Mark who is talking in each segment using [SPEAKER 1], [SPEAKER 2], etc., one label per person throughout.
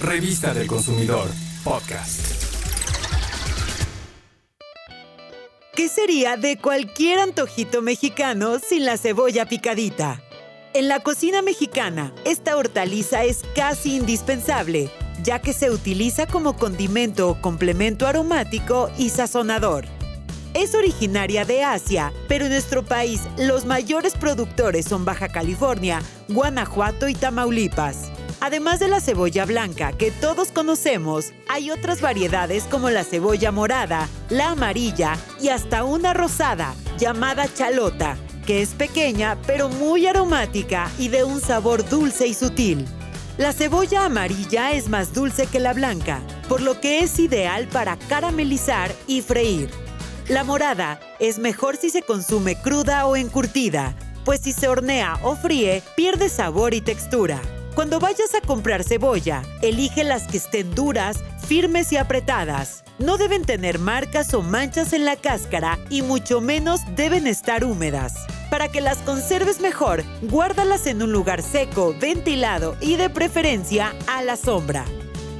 [SPEAKER 1] Revista del Consumidor, podcast.
[SPEAKER 2] ¿Qué sería de cualquier antojito mexicano sin la cebolla picadita? En la cocina mexicana, esta hortaliza es casi indispensable, ya que se utiliza como condimento o complemento aromático y sazonador. Es originaria de Asia, pero en nuestro país los mayores productores son Baja California, Guanajuato y Tamaulipas. Además de la cebolla blanca que todos conocemos, hay otras variedades como la cebolla morada, la amarilla y hasta una rosada llamada chalota, que es pequeña pero muy aromática y de un sabor dulce y sutil. La cebolla amarilla es más dulce que la blanca, por lo que es ideal para caramelizar y freír. La morada es mejor si se consume cruda o encurtida, pues si se hornea o fríe pierde sabor y textura. Cuando vayas a comprar cebolla, elige las que estén duras, firmes y apretadas. No deben tener marcas o manchas en la cáscara y mucho menos deben estar húmedas. Para que las conserves mejor, guárdalas en un lugar seco, ventilado y de preferencia a la sombra.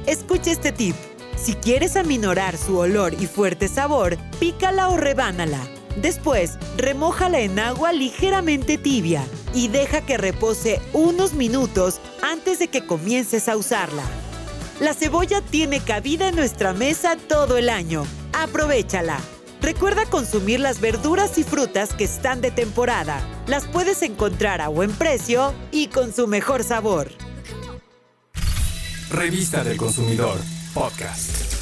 [SPEAKER 2] Escucha este tip. Si quieres aminorar su olor y fuerte sabor, pícala o rebánala. Después, remójala en agua ligeramente tibia y deja que repose unos minutos antes de que comiences a usarla. La cebolla tiene cabida en nuestra mesa todo el año. Aprovechala. Recuerda consumir las verduras y frutas que están de temporada. Las puedes encontrar a buen precio y con su mejor sabor.
[SPEAKER 1] Revista del Consumidor, podcast.